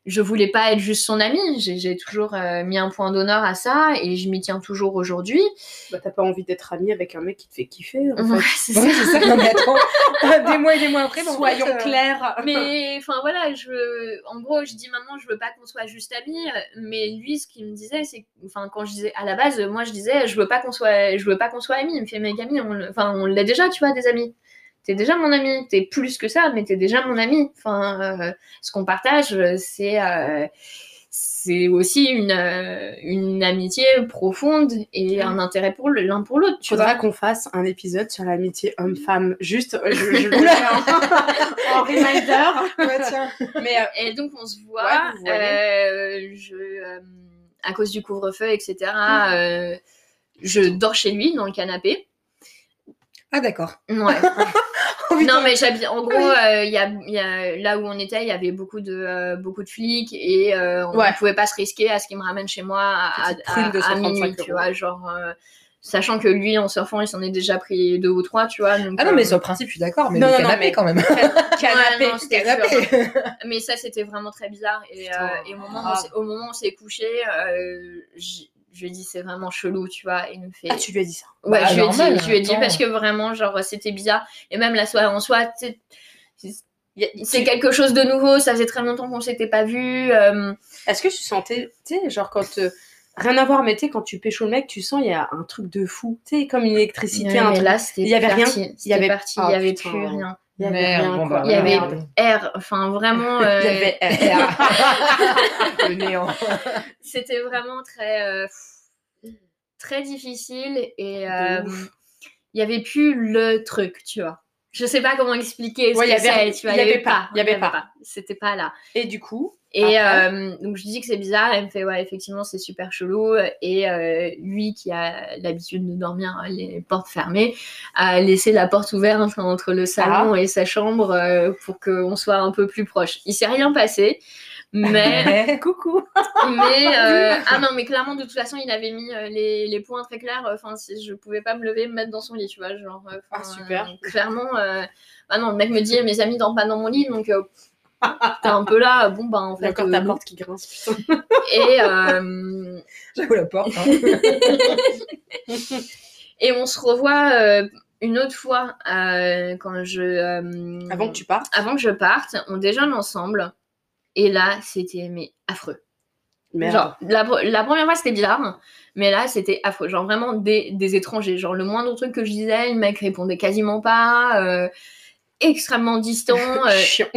Speaker 2: je voulais pas être juste son amie. J'ai toujours euh, mis un point d'honneur à ça et je m'y tiens toujours aujourd'hui.
Speaker 1: Bah, t'as pas envie d'être amie avec un mec qui te fait kiffer. En
Speaker 2: ouais, c'est ça. ça.
Speaker 3: Non, mais attends, des mois et des mois après,
Speaker 1: soyons euh, clairs.
Speaker 2: Mais enfin voilà, je, en gros, je dis maintenant, je veux pas qu'on soit juste amis. Mais lui, ce qu'il me disait, c'est, enfin, quand je disais à la base, moi, je disais, je veux pas qu'on soit, je veux pas qu'on soit amis. Il me fait, mais Camille, enfin, on l'est déjà, tu vois, des amis t'es déjà mon ami, t'es plus que ça, mais t'es déjà mon ami. Enfin, euh, ce qu'on partage, c'est euh, c'est aussi une, euh, une amitié profonde et un intérêt pour l'un pour l'autre.
Speaker 1: Tu Faudra qu'on fasse un épisode sur l'amitié homme-femme. Juste, je, je le mets en, reminder.
Speaker 2: Mais, et donc, on se voit. je, à cause du couvre-feu, etc., je dors chez lui dans le canapé.
Speaker 3: Ah d'accord.
Speaker 2: Ouais. Oh, non mais j'habite. En gros, euh, il y, a, y, a, là où on était, il y avait beaucoup de euh, beaucoup de flics et euh, on ne pouvait pas se risquer à ce qu'il me ramène chez moi à, à, minuit, tu vois, genre. Sachant que lui, en surfant, il s'en est déjà pris deux ou trois, tu vois.
Speaker 3: ah non, mais sur le principe, je suis d'accord, mais non, le canapé quand même.
Speaker 2: canapé, canapé. mais ça, c'était vraiment très bizarre. Et, et au, moment où, au moment où on s'est couché, je lui ai dit, c'est vraiment chelou, tu vois. Et il me fait.
Speaker 1: Ah, tu lui as dit ça?
Speaker 2: Ouais,
Speaker 3: Bah,
Speaker 2: je lui ai
Speaker 3: normal,
Speaker 2: dit, je lui ai dit parce que vraiment, genre, c'était bizarre. Et même la soirée en soi, c'est
Speaker 1: tu-
Speaker 2: quelque chose de nouveau. Ça faisait très longtemps qu'on s'était pas vu. euh,
Speaker 1: Est-ce que tu sentais, tu sais, genre quand. euh, rien à voir, mais tu sais, quand tu pécho le mec, tu sens, il y a un truc de fou. Tu sais, comme une électricité.
Speaker 2: ouais,
Speaker 1: un
Speaker 2: mais
Speaker 1: truc-
Speaker 2: là, c'était
Speaker 1: il y avait rien.
Speaker 2: parti.
Speaker 1: Il y avait-
Speaker 2: parti.
Speaker 1: Oh,
Speaker 2: il y avait
Speaker 1: putain.
Speaker 2: plus rien.
Speaker 1: Il y avait
Speaker 3: Merde,
Speaker 1: rien,
Speaker 3: bon,
Speaker 1: quoi.
Speaker 3: bah,
Speaker 2: Il y avait. R. Enfin, vraiment. euh,
Speaker 1: Il y avait
Speaker 3: Le néant.
Speaker 2: C'était vraiment très. euh, très difficile. Et euh, il y avait plus le truc, tu vois. Je sais pas comment expliquer ce
Speaker 1: Ouais, il y
Speaker 2: que
Speaker 1: avait-
Speaker 2: c'est, tu vois.
Speaker 1: il y avait pas, il y avait pas.
Speaker 2: C'était pas là.
Speaker 1: Et du coup,
Speaker 2: Et euh, donc je dis que c'est bizarre, elle me fait ouais effectivement c'est super chelou et euh, lui qui a l'habitude de dormir euh, les portes fermées a laissé la porte ouverte entre le salon
Speaker 1: Ah.
Speaker 2: et sa chambre euh, pour qu'on soit un peu plus proche. Il s'est rien passé, mais
Speaker 1: coucou.
Speaker 2: mais euh, ah non mais clairement de toute façon il avait mis euh, les, les points très clairs. Enfin si je pouvais pas me lever me mettre dans son lit tu vois genre. euh,
Speaker 1: Ah, super.
Speaker 2: euh, clairement euh, ah non le mec me dit mes amis dorment pas dans mon lit donc t'es un peu là bon bah en fait
Speaker 1: encore ta porte qui grince.
Speaker 2: Et,
Speaker 3: J'avoue la porte. hein.
Speaker 2: et on se revoit euh, une autre fois euh, quand je. euh,
Speaker 1: Avant que tu partes.
Speaker 2: avant que je parte, on déjeune ensemble. Et là, c'était mais affreux.
Speaker 1: Merde.
Speaker 2: Genre, la, la première fois, c'était bizarre, mais là, c'était affreux. Genre, vraiment des, des étrangers. Genre, le moindre truc que je disais, le mec répondait quasiment pas. euh, extrêmement distant. euh,
Speaker 1: Chiant.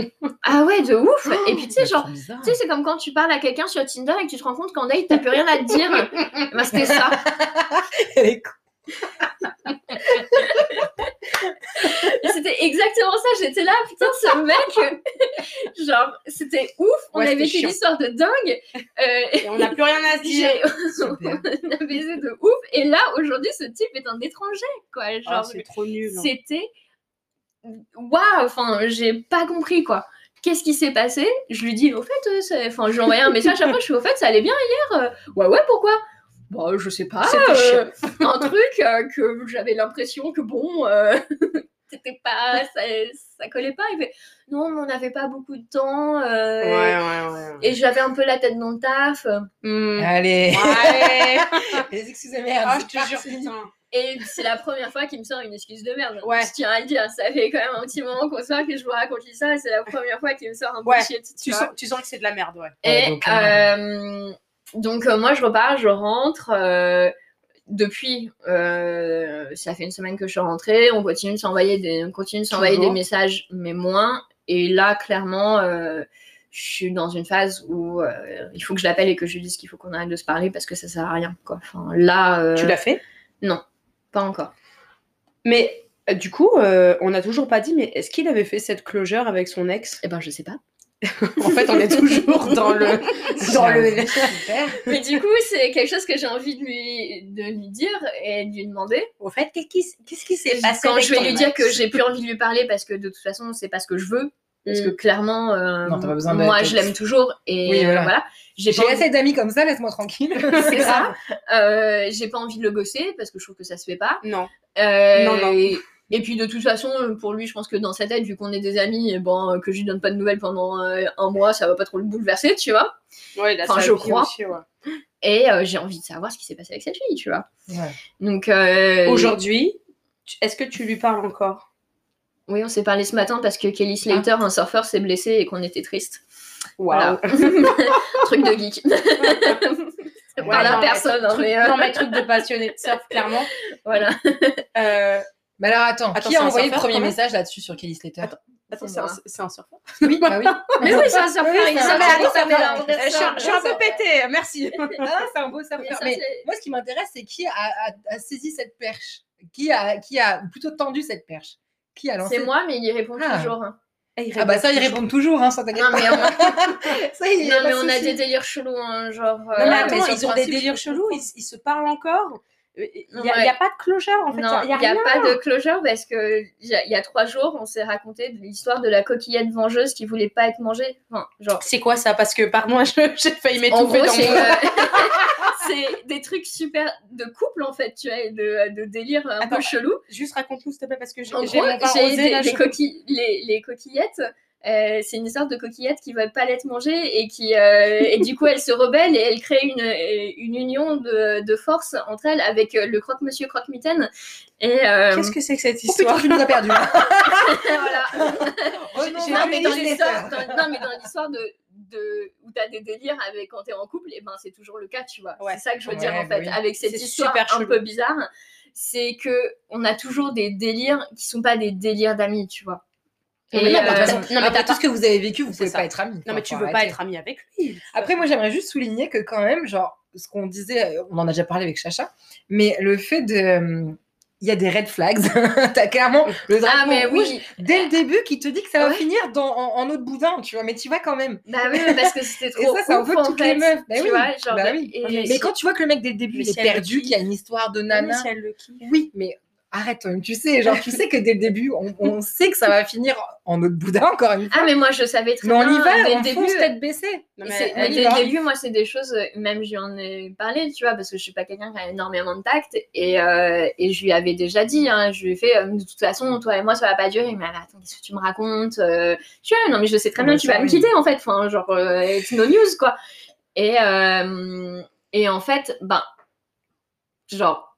Speaker 2: ah ouais, de ouf. Et puis, tu sais,
Speaker 3: C'est
Speaker 2: genre. Tu sais, c'est comme quand tu parles à quelqu'un sur Tinder et que tu te rends compte qu'en date, t'as plus rien à te dire. bah, c'était ça.
Speaker 3: Elle est
Speaker 2: C'était exactement ça. J'étais là, putain, ce mec, genre, c'était ouf. On
Speaker 1: Ouais,
Speaker 2: avait vécu une histoire de dingue. Euh,
Speaker 1: Et on n'a plus rien à se dire.
Speaker 2: j'ai- on a baisé de ouf. Et là, aujourd'hui, ce type est un étranger, quoi.
Speaker 1: Ah,
Speaker 2: Genre,
Speaker 1: c'est trop nul. hein.
Speaker 2: c'était. Waouh, enfin, j'ai pas compris, quoi. Qu'est-ce qui s'est passé? Je lui dis, au fait, euh, enfin, je lui ai envoyé un message après, je suis au fait, ça allait bien hier Euh, Ouais, ouais, pourquoi? Bah, je sais pas.
Speaker 1: C'était
Speaker 2: euh, un truc euh, que j'avais l'impression que bon, euh, c'était pas, ça, ça collait pas. Il fait, non, on n'avait pas beaucoup de temps. euh,
Speaker 1: Ouais, ouais, ouais.
Speaker 2: Et j'avais un peu la tête dans le taf.
Speaker 1: Hmm.
Speaker 3: Allez.
Speaker 1: Ouais.
Speaker 3: Les excuses de merde.
Speaker 1: Ah,
Speaker 3: c'est
Speaker 1: je te jure, putain.
Speaker 2: Et c'est la première fois qu'il me sort une excuse de merde.
Speaker 1: Ouais.
Speaker 2: Je tiens à le dire, ça fait quand même un petit moment qu'on se voit que je vous raconte ça, et c'est la première fois qu'il me sort un
Speaker 1: Ouais,
Speaker 2: bullshit. tu
Speaker 1: Tu sens, tu sens que c'est de la merde, ouais.
Speaker 3: Ouais,
Speaker 2: Et
Speaker 3: donc,
Speaker 2: euh, donc, euh, moi, je repars, je rentre. euh, depuis, euh, ça fait une semaine que je suis rentrée. On continue de s'envoyer des, on continue de s'envoyer
Speaker 1: Toujours.
Speaker 2: des messages, mais moins. Et là, clairement, je suis dans une phase où il faut que je l'appelle et que je lui dise qu'il faut qu'on arrête de se parler parce que ça sert à rien. Quoi. Enfin, là,
Speaker 1: Tu l'as fait?
Speaker 2: Pas encore.
Speaker 1: Mais du coup, on n'a toujours pas dit, mais est-ce qu'il avait fait cette closure avec son ex?
Speaker 2: Eh ben, je sais pas.
Speaker 1: En fait, on est toujours dans le. Dans le...
Speaker 2: Mais du coup, c'est quelque chose que j'ai envie de lui, de lui dire et de lui demander.
Speaker 1: Au fait, qu'est-ce qui, qu'est-ce qui s'est passé
Speaker 2: quand
Speaker 1: avec
Speaker 2: je vais lui dire que j'ai plus envie de lui parler parce que de toute façon, c'est pas ce que je veux. Parce que
Speaker 1: Mm.
Speaker 2: clairement, euh,
Speaker 3: Non, t'as pas besoin de-
Speaker 2: moi, je l'aime toujours. Et
Speaker 3: Oui, voilà.
Speaker 2: voilà. J'ai
Speaker 3: assez d'amis comme ça, laisse-moi tranquille.
Speaker 2: C'est ça. euh, j'ai pas envie de le gosser parce que je trouve que ça se fait pas.
Speaker 1: Non.
Speaker 2: Euh,
Speaker 1: Non, non.
Speaker 2: Et, puis de toute façon, pour lui, je pense que dans sa tête, vu qu'on est des amis, et bon, euh, que je lui donne pas de nouvelles pendant euh, un mois, ça va pas trop le bouleverser, tu vois.
Speaker 1: Ouais, a
Speaker 2: Enfin, je crois.
Speaker 1: aussi, ouais.
Speaker 2: Et euh, j'ai envie de savoir ce qui s'est passé avec cette fille, tu vois.
Speaker 3: Ouais.
Speaker 2: Donc euh,
Speaker 1: Aujourd'hui, est-ce que tu lui parles encore?
Speaker 2: Oui, on s'est parlé ce matin parce que Kelly Slater, un surfeur, s'est blessé et qu'on était triste.
Speaker 1: Waouh.
Speaker 2: Voilà. Truc de geek.
Speaker 3: Ouais,
Speaker 2: pas la
Speaker 1: non, mais
Speaker 2: personne, hein,
Speaker 1: Truc-
Speaker 2: mais euh,
Speaker 1: Non, mais truc de passionné de surf, clairement.
Speaker 2: voilà.
Speaker 1: Euh,
Speaker 3: Mais alors attends,
Speaker 1: Attends,
Speaker 3: qui a envoyé le premier message là-dessus sur Kelly Slater
Speaker 1: Attends,
Speaker 2: C'est
Speaker 1: c'est un, un surfeur.
Speaker 3: Oui, bah oui.
Speaker 2: Mais oui, c'est un surfeur.
Speaker 3: Oui,
Speaker 2: il
Speaker 3: Euh,
Speaker 1: Je suis un- je suis un peu pété, merci.
Speaker 3: Ah, c'est un beau
Speaker 2: Mais
Speaker 3: surfeur.
Speaker 2: ça,
Speaker 3: Mais
Speaker 2: c'est-
Speaker 3: moi, ce qui m'intéresse, c'est qui a, a- a saisi cette perche? Qui a, qui a ou plutôt tendu cette perche? Qui a lancé
Speaker 2: C'est moi, mais il y répond
Speaker 3: Ah.
Speaker 2: toujours. hein.
Speaker 3: Ah bah ça, ils répondent toujours, hein, ça t'inquiète
Speaker 2: Non,
Speaker 3: pas.
Speaker 2: mais on-
Speaker 3: Ça, il y
Speaker 2: Non, mais on a des délires chelous, hein, genre.
Speaker 1: Non,
Speaker 2: euh,
Speaker 1: mais
Speaker 3: mais
Speaker 1: attends, ils ont des délires chelous, ils se parlent encore? Il n'y
Speaker 2: Ouais.
Speaker 1: a, pas de closure, en fait.
Speaker 2: non,
Speaker 1: il y a,
Speaker 2: n'y a,
Speaker 1: rien.
Speaker 2: pas de closure parce que il y, a- a trois jours, on s'est raconté de l'histoire de la coquillette vengeuse qui voulait pas être mangée. Enfin, genre.
Speaker 1: C'est quoi ça? Parce que, pardon, je- j'ai failli m'étouffer dans
Speaker 2: c'est
Speaker 1: mon...
Speaker 2: c'est des trucs super de couple en fait, tu vois, et de, de délire un
Speaker 1: Attends,
Speaker 2: peu chelou.
Speaker 1: Juste raconte-nous, s'il te plaît, parce que j'ai
Speaker 2: En
Speaker 1: j'ai
Speaker 2: des, des coquilles, les, les coquillettes euh, c'est une histoire de coquillette qui va pas l'être mangée et qui euh, et du coup elle se rebelle et elle crée une, une union de, de force entre elles avec euh, le croque monsieur croque mitaine et
Speaker 1: qu'est-ce que c'est que cette histoire
Speaker 3: oh, tu nous as perdu
Speaker 2: voilà
Speaker 3: oh, non,
Speaker 2: non, mais dans l'histoire non mais dans l'histoire de de, où tu as des délires avec quand tu es en couple, et ben c'est toujours le cas, tu vois. Ouais. C'est ça que je veux dire en fait, oui. avec cette histoire un peu bizarre, c'est que on a toujours des délires qui sont pas des délires d'amis, tu vois.
Speaker 3: Et mais non, euh, façon, non, mais tout ce que vous avez vécu, vous pouvez pas être amis.
Speaker 1: Non, mais tu veux arrêter. pas être ami avec lui.
Speaker 3: Après, moi, j'aimerais juste souligner que quand même, genre, ce qu'on disait, on en a déjà parlé avec Chacha, mais le fait de il y a des red flags. T'as clairement le drapeau ah, mais rouge oui. dès le début qui te dit que ça va ouais. finir dans, en, en, de boudin, tu vois. Mais tu vas quand même.
Speaker 2: Bah oui, parce que c'était trop.
Speaker 3: Et ça, c'est un peu toutes les meufs. Bah,
Speaker 2: tu
Speaker 3: oui.
Speaker 2: vois, genre,
Speaker 3: bah oui. Et... Mais quand tu vois que le mec dès le début il est perdu, qu'il y a une histoire de nana. Oui, mais arrête, tu sais, genre, tu sais que dès le début, on, on, sait que ça va finir en autre boudin, encore une fois.
Speaker 2: Ah, mais moi, je savais très
Speaker 3: mais
Speaker 2: bien.
Speaker 3: Mais on y va,
Speaker 2: dès
Speaker 3: on
Speaker 2: le début,
Speaker 3: tête baissée.
Speaker 2: Non, mais dès le début, moi, c'est des choses, même je lui en ai parlé, tu vois, parce que je suis pas quelqu'un qui a énormément de tact, et, euh, et je lui avais déjà dit, hein, je lui ai fait, euh, de toute façon, toi et moi, ça va pas durer. Il m'a dit, attends, qu'est-ce que tu me racontes euh, Tu vois, non, mais je sais très bien que tu vas me quitter, en fait, enfin, genre, it's no news, quoi. Et, et en fait, ben, genre,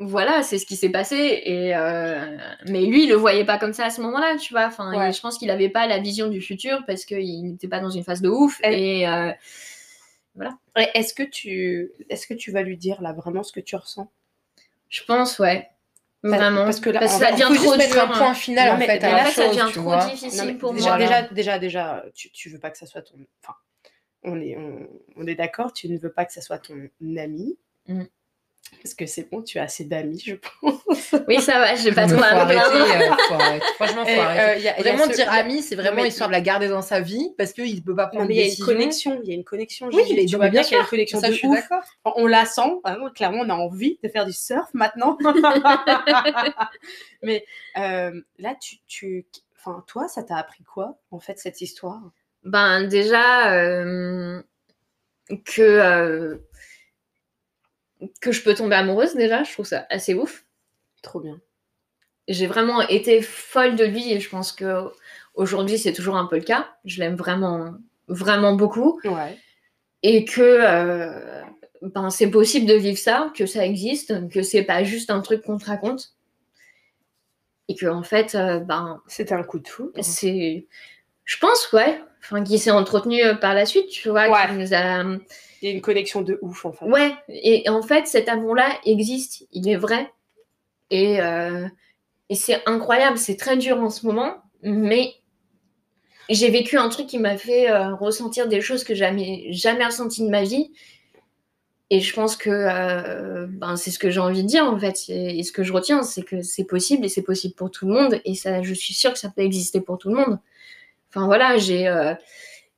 Speaker 2: voilà, c'est ce qui s'est passé. Et euh... Mais lui, il le voyait pas comme ça à ce moment-là, tu vois. Enfin, ouais. je pense qu'il avait pas la vision du futur parce qu'il n'était pas dans une phase de ouf. Et, et euh... voilà.
Speaker 1: Est-ce que tu, est-ce que tu vas lui dire là vraiment ce que tu ressens?
Speaker 2: Je pense, ouais. Vraiment.
Speaker 3: Parce que là,
Speaker 2: parce
Speaker 3: que ça devient trop
Speaker 2: dur.
Speaker 3: un point final
Speaker 2: non,
Speaker 3: en fait.
Speaker 2: Mais là,
Speaker 3: chose,
Speaker 2: ça devient
Speaker 3: tu
Speaker 2: trop difficile
Speaker 1: non,
Speaker 2: pour
Speaker 1: déjà,
Speaker 2: moi.
Speaker 1: Déjà, déjà, déjà, tu, tu veux pas que ça soit ton. Enfin, on est, on, on est d'accord. Tu ne veux pas que ça soit ton ami.
Speaker 2: Mm.
Speaker 1: Parce que c'est bon, tu as assez d'amis, je pense.
Speaker 2: Oui, ça va, j'ai pas trop
Speaker 3: à
Speaker 2: me
Speaker 3: euh, Franchement, faut
Speaker 1: Et,
Speaker 3: arrêter.
Speaker 1: euh, a-
Speaker 3: Vraiment
Speaker 1: ce-
Speaker 3: dire ami, c'est vraiment
Speaker 1: mais-
Speaker 3: histoire de la garder dans sa vie parce qu'il peut pas
Speaker 1: Non,
Speaker 3: prendre
Speaker 1: mais il
Speaker 3: de
Speaker 1: y a une connexion, il y a une connexion.
Speaker 3: Oui,
Speaker 1: tu vois bien qu'il y a une connexion
Speaker 3: Ça,
Speaker 1: de
Speaker 3: je suis
Speaker 1: ouf.
Speaker 3: d'accord.
Speaker 1: On la sent, vraiment, clairement, on a envie de faire du surf maintenant. mais euh, là, tu, tu, enfin, toi, ça t'a appris quoi, en fait, cette histoire?
Speaker 2: Ben déjà euh, que euh, que je peux tomber amoureuse déjà, je trouve ça assez ouf.
Speaker 1: Trop bien.
Speaker 2: J'ai vraiment été folle de lui et je pense que aujourd'hui c'est toujours un peu le cas. Je l'aime vraiment vraiment beaucoup
Speaker 1: Ouais.
Speaker 2: et que euh, ben c'est possible de vivre ça, que ça existe, que c'est pas juste un truc qu'on te raconte et que en fait euh, ben
Speaker 1: C'était un coup de foudre.
Speaker 2: c'est je pense ouais enfin qui s'est entretenu euh, par la suite tu vois
Speaker 1: Ouais.
Speaker 2: qui nous a
Speaker 1: Il y a une connexion de ouf, en fait.
Speaker 2: ouais et en fait cet amour là existe il est vrai. Et euh, et c'est incroyable c'est très dur en ce moment mais j'ai vécu un truc qui m'a fait euh, ressentir des choses que jamais jamais ressenties de ma vie. Et je pense que euh, ben, c'est ce que j'ai envie de dire en fait et, et ce que je retiens c'est que c'est possible et c'est possible pour tout le monde et ça je suis sûre que ça peut exister pour tout le monde. Enfin voilà j'ai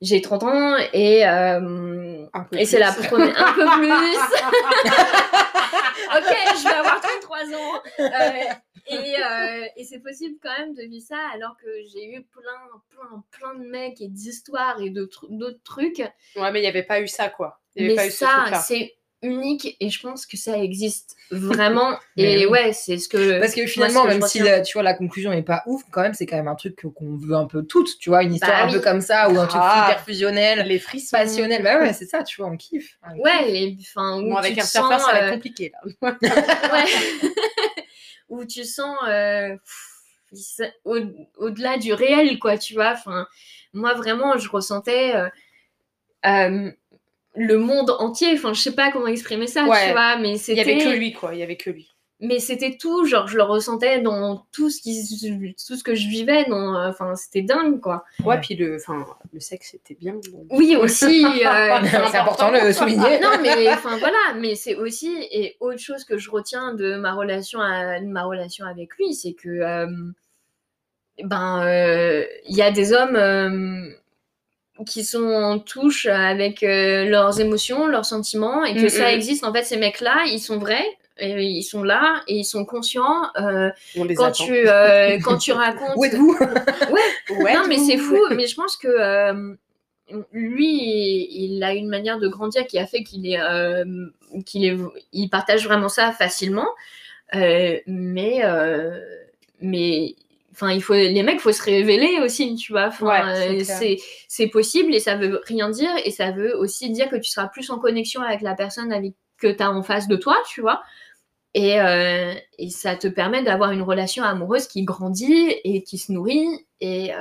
Speaker 2: j'ai 30 ans et euh, et c'est la première un peu plus ok je vais avoir 33 ans Euh, et, euh, et c'est possible quand même de vivre ça alors que j'ai eu plein plein plein de mecs et d'histoires et d'autres trucs
Speaker 1: Ouais, mais il n'y avait pas eu ça, quoi. N'y avait
Speaker 2: mais
Speaker 1: pas eu ce
Speaker 2: ça,
Speaker 1: truc-là.
Speaker 2: c'est unique et je pense que ça existe vraiment. Et
Speaker 3: oui.
Speaker 2: ouais, c'est ce que.
Speaker 3: Parce que finalement,
Speaker 2: que
Speaker 3: même si la, tu vois, la conclusion n'est pas ouf, quand même, c'est quand même un truc que- qu'on veut un peu toutes, tu vois, une histoire
Speaker 2: Bah
Speaker 3: un peu comme ça, ou un truc
Speaker 1: Ah.
Speaker 3: super fusionnel,
Speaker 1: Les frissons.
Speaker 3: passionnel. Bah ouais, c'est ça, tu vois, on kiffe. On
Speaker 2: Ouais, et enfin. où
Speaker 1: Bon, avec
Speaker 2: tu
Speaker 1: un surfeur,
Speaker 2: sens,
Speaker 1: ça va
Speaker 2: euh,
Speaker 1: être compliqué, là.
Speaker 2: ouais. où tu sens euh, pff, au- au-delà du réel, quoi, tu vois. Enfin, moi, vraiment, je ressentais euh, euh, le monde entier. Enfin, je sais pas comment exprimer ça,
Speaker 1: Ouais.
Speaker 2: tu vois, mais
Speaker 1: Il
Speaker 2: c'était.
Speaker 1: n'y avait que lui, quoi. Il n'y avait que lui.
Speaker 2: mais c'était tout genre je le ressentais dans tout ce qui tout ce que je vivais dans euh, enfin c'était dingue quoi
Speaker 1: Ouais, puis le, enfin, le sexe, c'était bien. donc.
Speaker 2: oui aussi euh,
Speaker 3: c'est important de le souligner.
Speaker 2: non mais enfin voilà mais c'est aussi et autre chose que je retiens de ma relation à, de ma relation avec lui c'est que euh, ben euh, il y a des hommes qui sont en touche avec euh, leurs émotions leurs sentiments et que
Speaker 1: Mm,
Speaker 2: ça
Speaker 1: mm.
Speaker 2: existe. En fait ces mecs là ils sont vrais et ils sont là et ils sont conscients euh,
Speaker 1: On les
Speaker 2: quand
Speaker 1: attend.
Speaker 2: tu euh, quand tu racontes
Speaker 3: Où êtes-vous?
Speaker 1: Ouais,
Speaker 2: non mais c'est fou mais je pense que euh, lui il, il a une manière de grandir qui a fait qu'il est qu'il est il partage vraiment ça facilement. Mais mais enfin il faut les mecs faut se révéler aussi tu vois. C'est c'est possible et ça veut rien dire et ça veut aussi dire que tu seras plus en connexion avec la personne avec que tu as en face de toi tu vois. Et, et ça te permet d'avoir une relation amoureuse qui grandit et qui se nourrit et,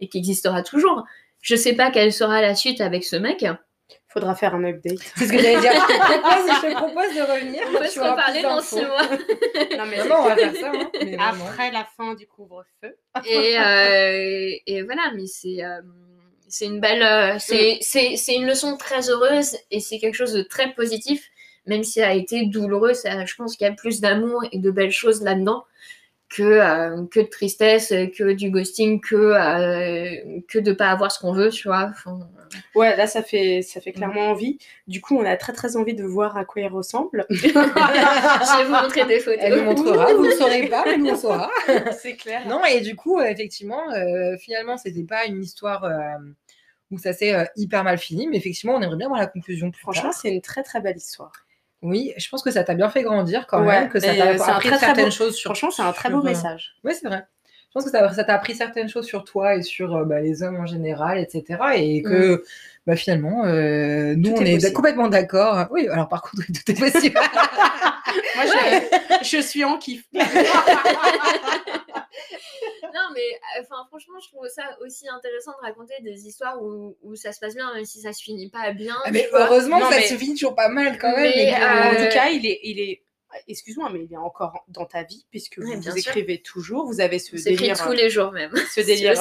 Speaker 2: et qui existera toujours. Je sais pas quelle sera la suite avec ce mec
Speaker 1: Faudra faire un update.
Speaker 3: C'est ce que j'allais dire. Je te propose, je te propose de revenir.
Speaker 2: On peut se reparler dans six mois.
Speaker 3: non, mais non, on va faire ça. Hein.
Speaker 1: Après la fin du couvre-feu.
Speaker 2: et, euh, et, voilà, mais c'est euh, c'est une belle. Euh, mm. c'est une leçon très heureuse et c'est quelque chose de très positif, même si ça a été douloureux. Ça, je pense qu'il y a plus d'amour et de belles choses là-dedans que, euh, que de tristesse, que du ghosting, que, euh, que de pas avoir ce qu'on veut, tu vois.
Speaker 1: Ouais, là, ça fait, ça fait clairement envie. Du coup, on a très très envie de voir à quoi il ressemble.
Speaker 2: Je vais vous montrer des photos.
Speaker 3: Elle nous montrera, vous ne saurez pas, mais nous on saura.
Speaker 1: C'est clair.
Speaker 3: Non, et du coup, effectivement, euh, finalement, c'était pas une histoire où ça s'est hyper mal fini, mais effectivement, on aimerait bien voir la conclusion plus
Speaker 1: Franchement, c'est une très très belle histoire.
Speaker 3: Oui, je pense que ça t'a bien fait grandir quand même, que ça t'a appris certaines choses
Speaker 1: sur. Franchement, c'est un très beau message.
Speaker 3: Oui, c'est vrai. Je pense que ça t'a appris certaines choses sur toi et sur euh, bah, les hommes en général, etc. Et que mm. bah, finalement, euh, nous, on est, complètement d'accord. Oui, alors par contre, tout est possible.
Speaker 1: Moi, je, je, suis en kiff.
Speaker 2: non, mais enfin, franchement, je trouve ça aussi intéressant de raconter des histoires où, où ça se passe bien, même si ça se finit pas bien.
Speaker 3: Ah, mais heureusement ça se finit toujours pas mal quand même.
Speaker 1: En tout cas, il est, il est excuse-moi, mais il est encore dans ta vie puisque vous, vous écrivez toujours, vous avez ce délire.
Speaker 2: tous les jours même.
Speaker 1: Ce délire.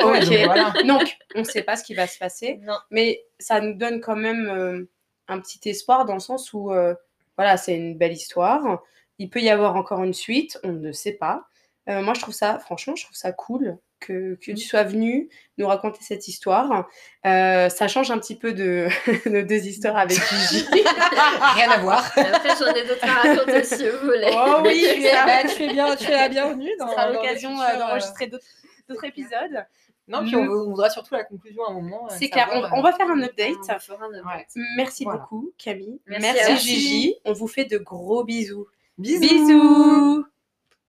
Speaker 1: ok. Donc, on ne sait pas ce qui va se passer, mais ça nous donne quand même euh, un petit espoir dans le sens où, euh, voilà, c'est une belle histoire. Il peut y avoir encore une suite, on ne sait pas. Euh, moi, je trouve ça, franchement, je trouve ça cool que, que tu sois venu nous raconter cette histoire. Euh, ça change un petit peu de nos deux histoires avec Gigi.
Speaker 3: Rien à voir.
Speaker 2: Après, j'en ai d'autres à raconter si vous voulez.
Speaker 3: Oh oui, tu es, bah, tu es, bien, tu es la bienvenue.
Speaker 1: Ça sera l'occasion euh, d'enregistrer d'autres épisodes.
Speaker 3: Non, puis on, on, voudra surtout la conclusion à un moment.
Speaker 1: C'est clair, on, va faire un update. Merci beaucoup, Camille. Merci, Merci Gigi. On vous fait de gros bisous.
Speaker 3: Bisous. bisous.